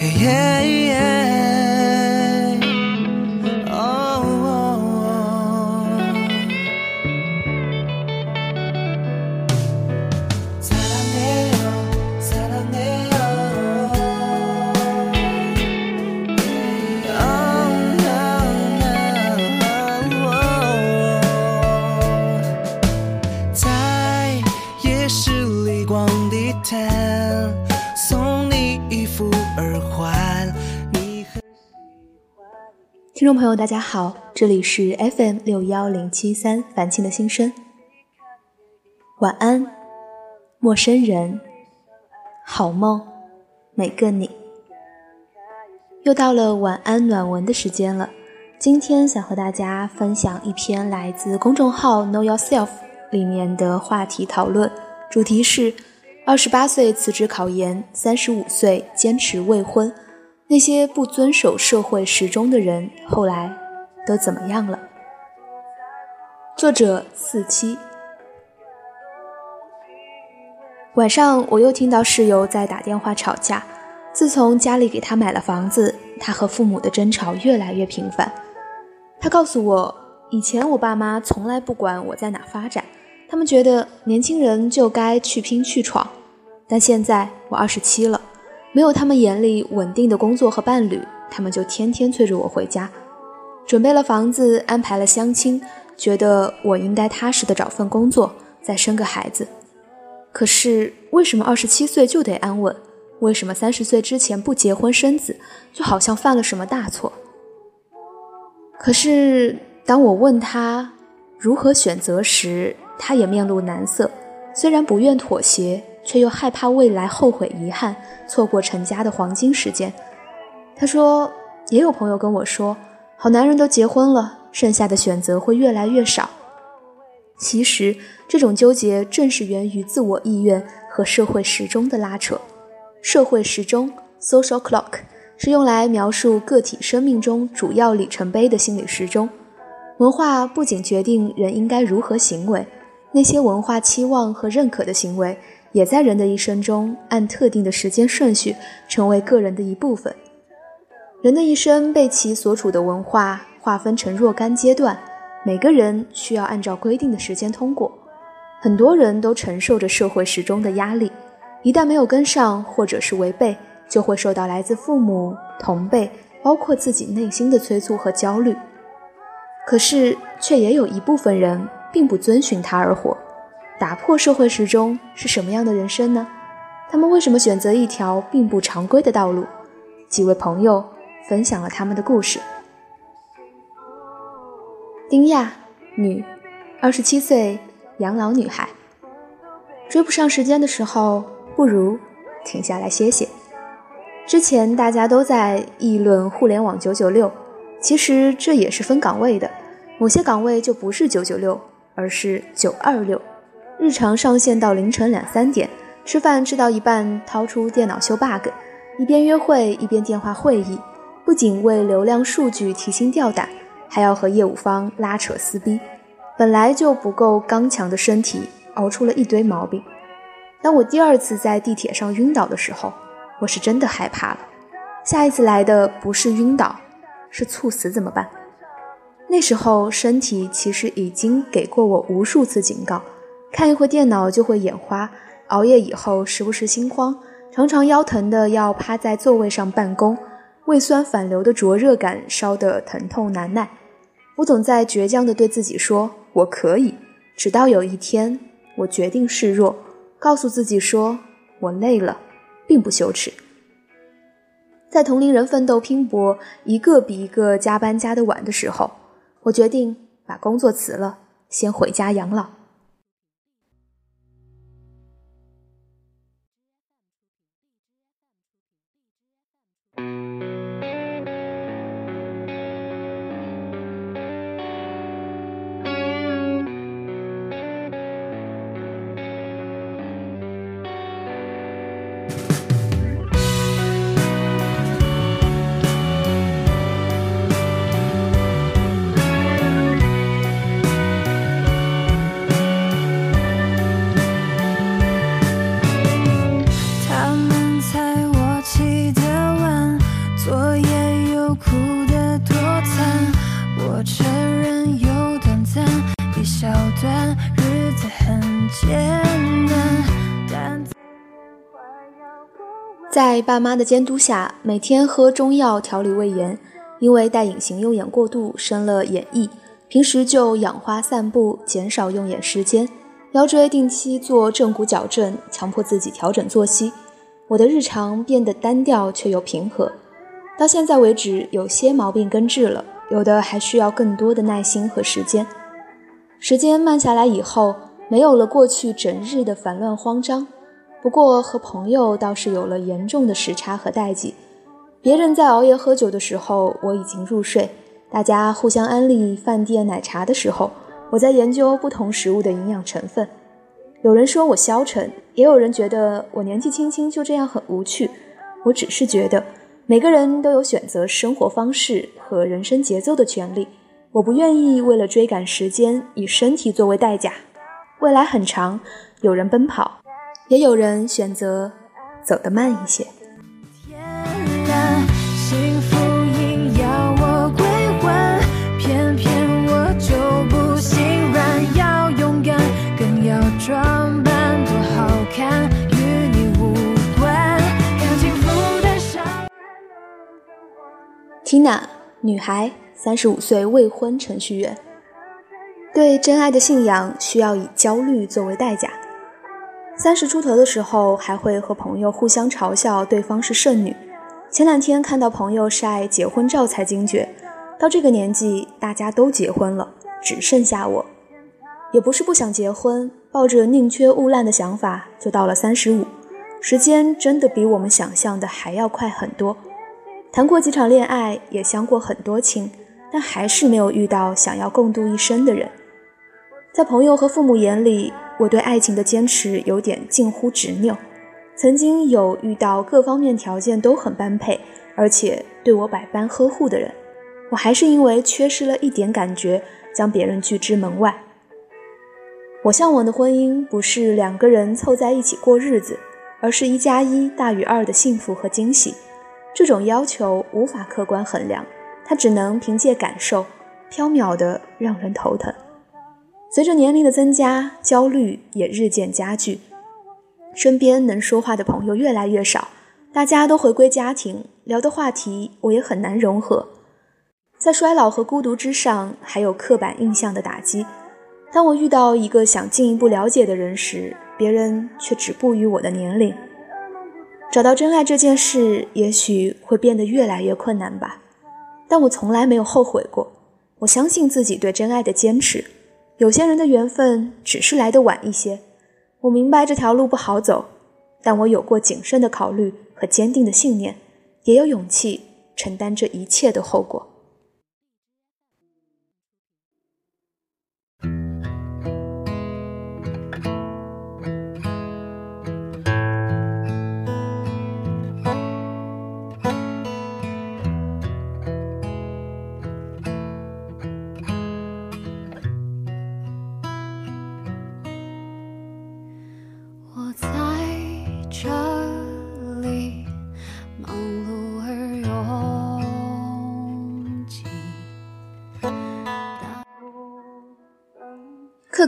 听众朋友，大家好，这里是 FM 六幺零七三凡青的心声。晚安，陌生人，好梦，每个你。又到了晚安暖文的时间了。今天想和大家分享一篇来自公众号 Know Yourself 里面的话题讨论，主题是：二十八岁辞职考研，三十五岁坚持未婚。那些不遵守社会时钟的人，后来都怎么样了？作者四七。晚上我又听到室友在打电话吵架。自从家里给他买了房子，他和父母的争吵越来越频繁。他告诉我，以前我爸妈从来不管我在哪发展，他们觉得年轻人就该去拼去闯。但现在我二十七了。没有他们眼里稳定的工作和伴侣，他们就天天催着我回家，准备了房子，安排了相亲，觉得我应该踏实的找份工作，再生个孩子。可是为什么二十七岁就得安稳？为什么三十岁之前不结婚生子，就好像犯了什么大错？可是当我问他如何选择时，他也面露难色，虽然不愿妥协。却又害怕未来后悔遗憾，错过成家的黄金时间。他说，也有朋友跟我说，好男人都结婚了，剩下的选择会越来越少。其实，这种纠结正是源于自我意愿和社会时钟的拉扯。社会时钟 （social clock） 是用来描述个体生命中主要里程碑的心理时钟。文化不仅决定人应该如何行为，那些文化期望和认可的行为。也在人的一生中，按特定的时间顺序成为个人的一部分。人的一生被其所处的文化划分成若干阶段，每个人需要按照规定的时间通过。很多人都承受着社会时钟的压力，一旦没有跟上或者是违背，就会受到来自父母、同辈，包括自己内心的催促和焦虑。可是，却也有一部分人并不遵循它而活。打破社会时钟是什么样的人生呢？他们为什么选择一条并不常规的道路？几位朋友分享了他们的故事。丁亚，女，二十七岁，养老女孩。追不上时间的时候，不如停下来歇歇。之前大家都在议论互联网九九六，其实这也是分岗位的，某些岗位就不是九九六，而是九二六。日常上线到凌晨两三点，吃饭吃到一半，掏出电脑修 bug，一边约会一边电话会议，不仅为流量数据提心吊胆，还要和业务方拉扯撕逼，本来就不够刚强的身体熬出了一堆毛病。当我第二次在地铁上晕倒的时候，我是真的害怕了。下一次来的不是晕倒，是猝死怎么办？那时候身体其实已经给过我无数次警告。看一会电脑就会眼花，熬夜以后时不时心慌，常常腰疼的要趴在座位上办公，胃酸反流的灼热感烧得疼痛难耐。我总在倔强的对自己说我可以，直到有一天我决定示弱，告诉自己说我累了，并不羞耻。在同龄人奋斗拼搏，一个比一个加班加的晚的时候，我决定把工作辞了，先回家养老。在爸妈的监督下，每天喝中药调理胃炎，因为戴隐形用眼过度生了眼翳，平时就养花散步，减少用眼时间。腰椎定期做正骨矫正，强迫自己调整作息。我的日常变得单调却又平和。到现在为止，有些毛病根治了，有的还需要更多的耐心和时间。时间慢下来以后，没有了过去整日的烦乱慌张。不过和朋友倒是有了严重的时差和代际。别人在熬夜喝酒的时候，我已经入睡；大家互相安利饭店奶茶的时候，我在研究不同食物的营养成分。有人说我消沉，也有人觉得我年纪轻轻就这样很无趣。我只是觉得。每个人都有选择生活方式和人生节奏的权利，我不愿意为了追赶时间以身体作为代价。未来很长，有人奔跑，也有人选择走得慢一些。Tina，女孩，三十五岁，未婚程序员。对真爱的信仰需要以焦虑作为代价。三十出头的时候，还会和朋友互相嘲笑对方是剩女。前两天看到朋友晒结婚照，才惊觉，到这个年纪，大家都结婚了，只剩下我。也不是不想结婚，抱着宁缺毋滥的想法，就到了三十五。时间真的比我们想象的还要快很多。谈过几场恋爱，也相过很多亲，但还是没有遇到想要共度一生的人。在朋友和父母眼里，我对爱情的坚持有点近乎执拗。曾经有遇到各方面条件都很般配，而且对我百般呵护的人，我还是因为缺失了一点感觉，将别人拒之门外。我向往的婚姻不是两个人凑在一起过日子，而是一加一大于二的幸福和惊喜。这种要求无法客观衡量，它只能凭借感受，飘渺的让人头疼。随着年龄的增加，焦虑也日渐加剧，身边能说话的朋友越来越少，大家都回归家庭，聊的话题我也很难融合。在衰老和孤独之上，还有刻板印象的打击。当我遇到一个想进一步了解的人时，别人却止步于我的年龄。找到真爱这件事，也许会变得越来越困难吧，但我从来没有后悔过。我相信自己对真爱的坚持。有些人的缘分只是来得晚一些。我明白这条路不好走，但我有过谨慎的考虑和坚定的信念，也有勇气承担这一切的后果。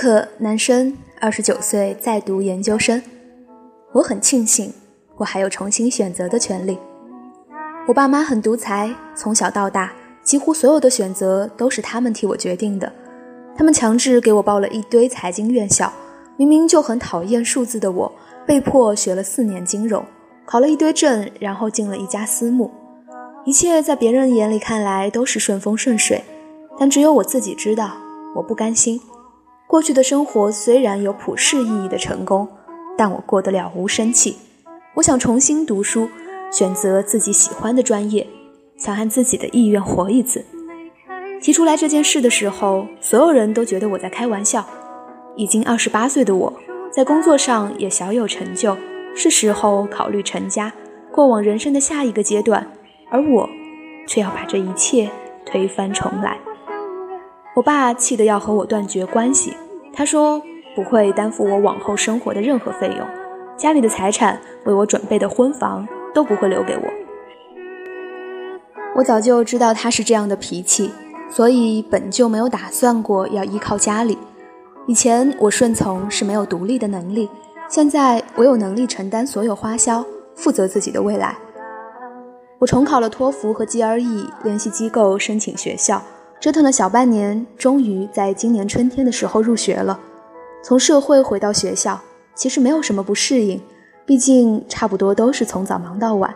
可，男生，二十九岁，在读研究生。我很庆幸，我还有重新选择的权利。我爸妈很独裁，从小到大，几乎所有的选择都是他们替我决定的。他们强制给我报了一堆财经院校，明明就很讨厌数字的我，被迫学了四年金融，考了一堆证，然后进了一家私募。一切在别人眼里看来都是顺风顺水，但只有我自己知道，我不甘心。过去的生活虽然有普世意义的成功，但我过得了无生气。我想重新读书，选择自己喜欢的专业，想按自己的意愿活一次。提出来这件事的时候，所有人都觉得我在开玩笑。已经二十八岁的我，在工作上也小有成就，是时候考虑成家，过往人生的下一个阶段。而我，却要把这一切推翻重来。我爸气得要和我断绝关系，他说不会担负我往后生活的任何费用，家里的财产、为我准备的婚房都不会留给我。我早就知道他是这样的脾气，所以本就没有打算过要依靠家里。以前我顺从是没有独立的能力，现在我有能力承担所有花销，负责自己的未来。我重考了托福和 GRE，联系机构申请学校，折腾了小半年，终于在今年春天的时候入学了。从社会回到学校，其实没有什么不适应，毕竟差不多都是从早忙到晚。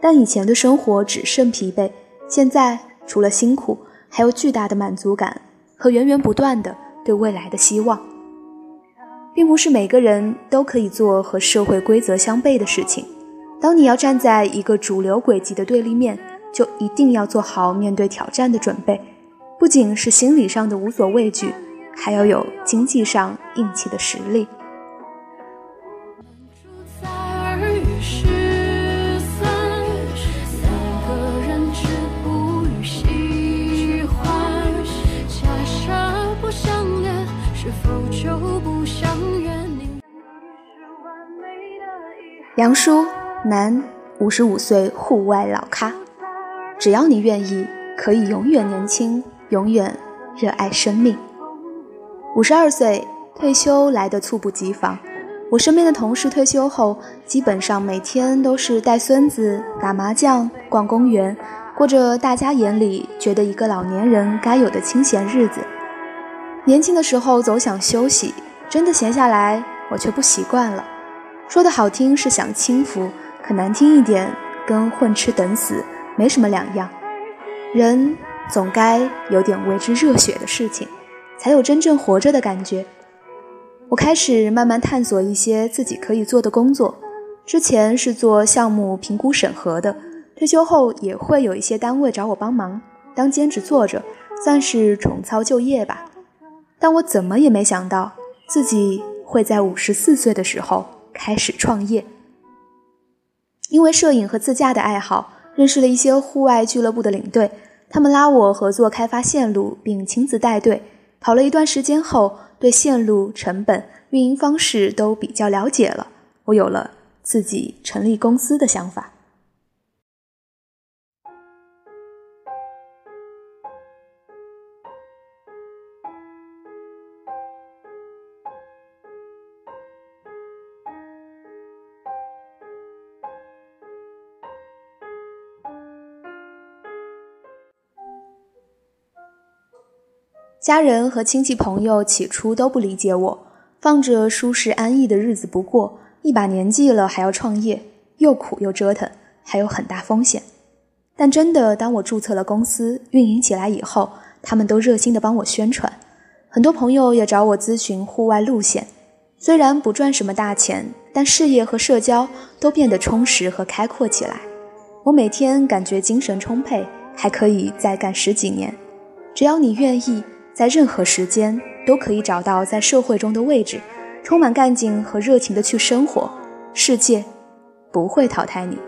但以前的生活只剩疲惫，现在除了辛苦，还有巨大的满足感和源源不断的对未来的希望。并不是每个人都可以做和社会规则相悖的事情。当你要站在一个主流轨迹的对立面，就一定要做好面对挑战的准备，不仅是心理上的无所畏惧，还要有经济上硬气的实力。杨叔。男，五十五岁户外老咖，只要你愿意，可以永远年轻，永远热爱生命。五十二岁退休来得猝不及防，我身边的同事退休后，基本上每天都是带孙子、打麻将、逛公园，过着大家眼里觉得一个老年人该有的清闲日子。年轻的时候总想休息，真的闲下来，我却不习惯了。说的好听是享清福。可难听一点，跟混吃等死没什么两样。人总该有点为之热血的事情，才有真正活着的感觉。我开始慢慢探索一些自己可以做的工作。之前是做项目评估审核的，退休后也会有一些单位找我帮忙当兼职做着，算是重操旧业吧。但我怎么也没想到，自己会在五十四岁的时候开始创业。因为摄影和自驾的爱好，认识了一些户外俱乐部的领队，他们拉我合作开发线路，并亲自带队。跑了一段时间后，对线路、成本、运营方式都比较了解了，我有了自己成立公司的想法。家人和亲戚朋友起初都不理解我，放着舒适安逸的日子不过，一把年纪了还要创业，又苦又折腾，还有很大风险。但真的，当我注册了公司，运营起来以后，他们都热心的帮我宣传，很多朋友也找我咨询户外路线。虽然不赚什么大钱，但事业和社交都变得充实和开阔起来。我每天感觉精神充沛，还可以再干十几年。只要你愿意。在任何时间都可以找到在社会中的位置，充满干劲和热情的去生活，世界不会淘汰你。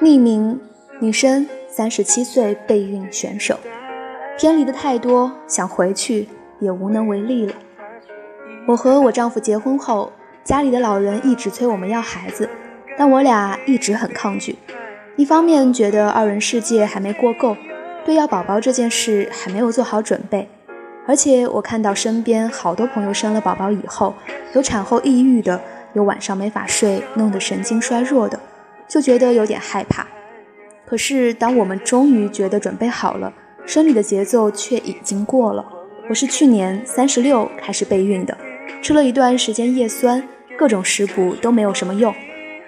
匿名女生，三十七岁备孕选手。偏离的太多，想回去也无能为力了。我和我丈夫结婚后，家里的老人一直催我们要孩子，但我俩一直很抗拒。一方面觉得二人世界还没过够，对要宝宝这件事还没有做好准备，而且我看到身边好多朋友生了宝宝以后，有产后抑郁的，有晚上没法睡，弄得神经衰弱的，就觉得有点害怕。可是当我们终于觉得准备好了，生理的节奏却已经过了。我是去年三十六开始备孕的，吃了一段时间叶酸，各种食补都没有什么用。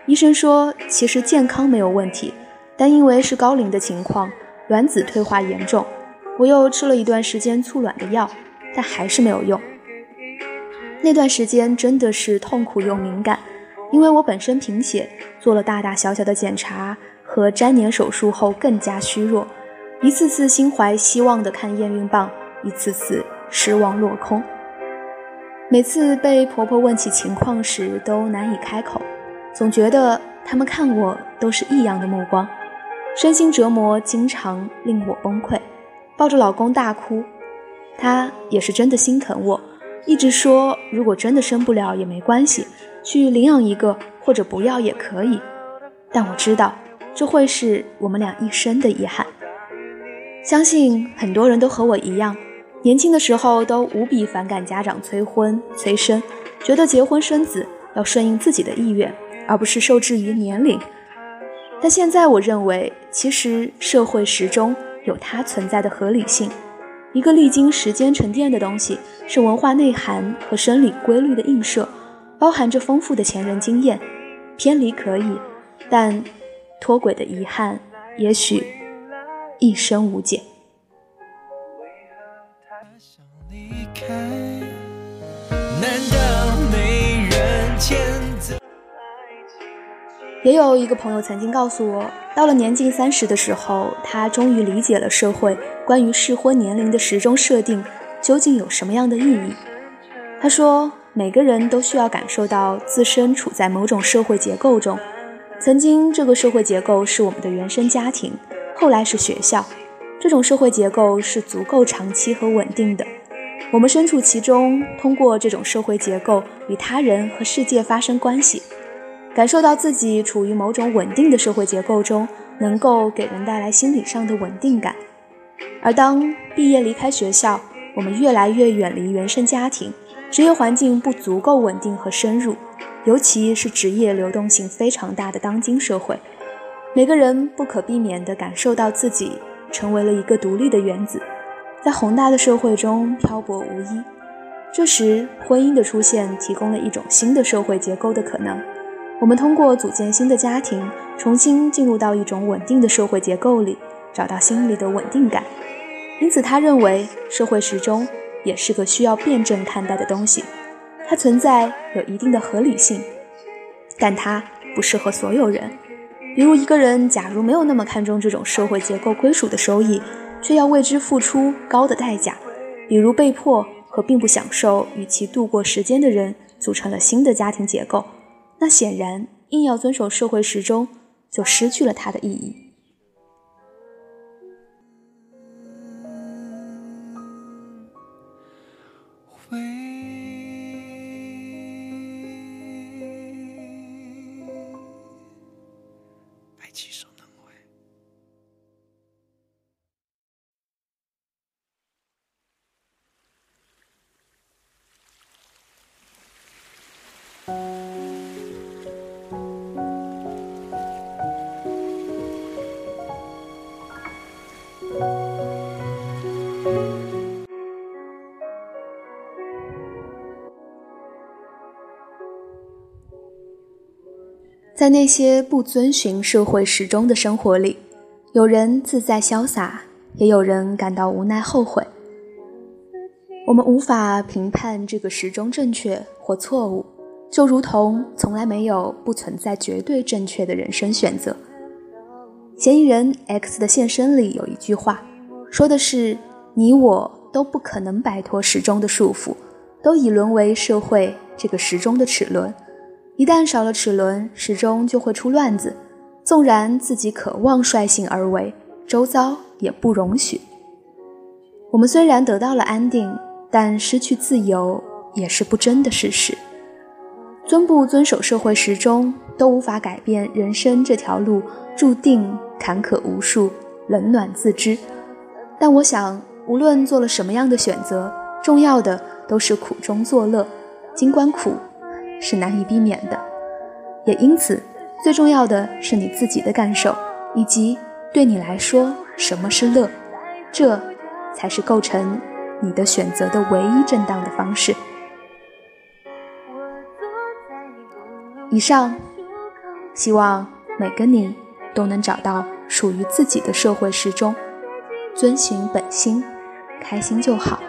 医生说，其实健康没有问题，但因为是高龄的情况，卵子退化严重。我又吃了一段时间促卵的药，但还是没有用。那段时间真的是痛苦又敏感，因为我本身贫血，做了大大小小的检查和粘连手术后更加虚弱。一次次心怀希望的看验孕棒，一次次失望落空。每次被婆婆问起情况时，都难以开口，总觉得他们看我都是异样的目光，身心折磨经常令我崩溃，抱着老公大哭。他也是真的心疼我，一直说如果真的生不了也没关系，去领养一个或者不要也可以。但我知道，这会是我们俩一生的遗憾。相信很多人都和我一样，年轻的时候都无比反感家长催婚催生，觉得结婚生子要顺应自己的意愿，而不是受制于年龄。但现在我认为，其实社会时钟有它存在的合理性。一个历经时间沉淀的东西，是文化内涵和生理规律的映射，包含着丰富的前人经验。偏离可以。但脱轨的遗憾，也许一生无解。也有一个朋友曾经告诉我，到了年近三十的时候，他终于理解了社会关于适婚年龄的时钟设定究竟有什么样的意义。他说，每个人都需要感受到自身处在某种社会结构中。曾经，这个社会结构是我们的原生家庭，后来是学校。这种社会结构是足够长期和稳定的。我们身处其中，通过这种社会结构与他人和世界发生关系，感受到自己处于某种稳定的社会结构中，能够给人带来心理上的稳定感。而当毕业离开学校，我们越来越远离原生家庭，职业环境不足够稳定和深入。尤其是职业流动性非常大的当今社会，每个人不可避免地感受到自己成为了一个独立的原子，在宏大的社会中漂泊无依。这时，婚姻的出现提供了一种新的社会结构的可能。我们通过组建新的家庭，重新进入到一种稳定的社会结构里，找到心里的稳定感。因此，他认为社会时钟也是个需要辩证看待的东西。它存在有一定的合理性，但它不适合所有人。比如，一个人假如没有那么看重这种社会结构归属的收益，却要为之付出高的代价，比如被迫和并不享受与其度过时间的人组成了新的家庭结构，那显然硬要遵守社会时钟，就失去了它的意义。在那些不遵循社会时钟的生活里，有人自在潇洒，也有人感到无奈后悔。我们无法评判这个时钟正确或错误，就如同从来没有不存在绝对正确的人生选择。嫌疑人 X 的现身里有一句话，说的是：“你我都不可能摆脱时钟的束缚，都已沦为社会这个时钟的齿轮。一旦少了齿轮，时钟就会出乱子。纵然自己渴望率性而为，周遭也不容许。我们虽然得到了安定。”但失去自由也是不争的事实。遵不遵守社会时钟，都无法改变人生这条路注定坎坷无数，冷暖自知。但我想，无论做了什么样的选择，重要的都是苦中作乐。尽管苦是难以避免的，也因此，最重要的是你自己的感受，以及对你来说什么是乐，这才是构成。你的选择的唯一正当的方式。以上，希望每个你都能找到属于自己的社会时钟，遵循本心，开心就好。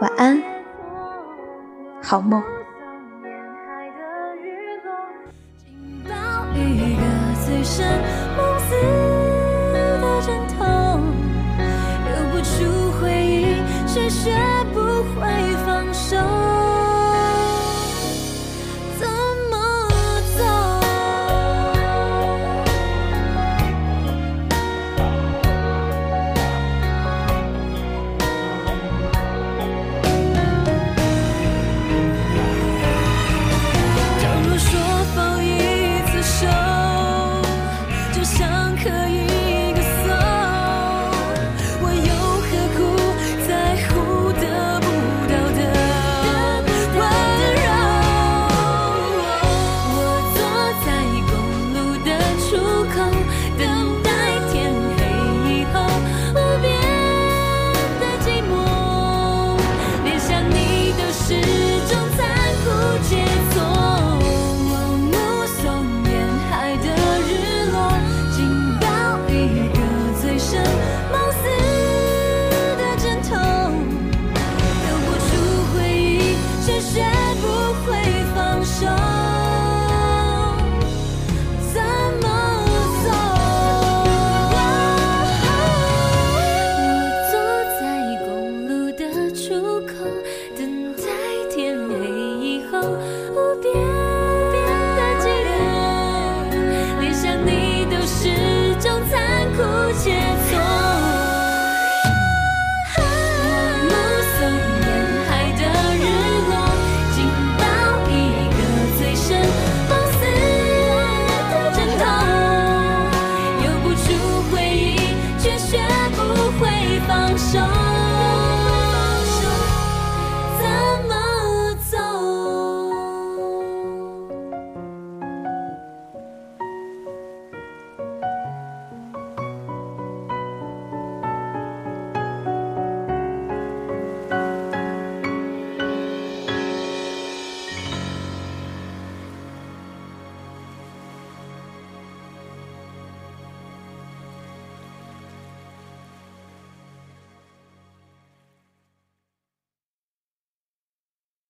晚安，好梦。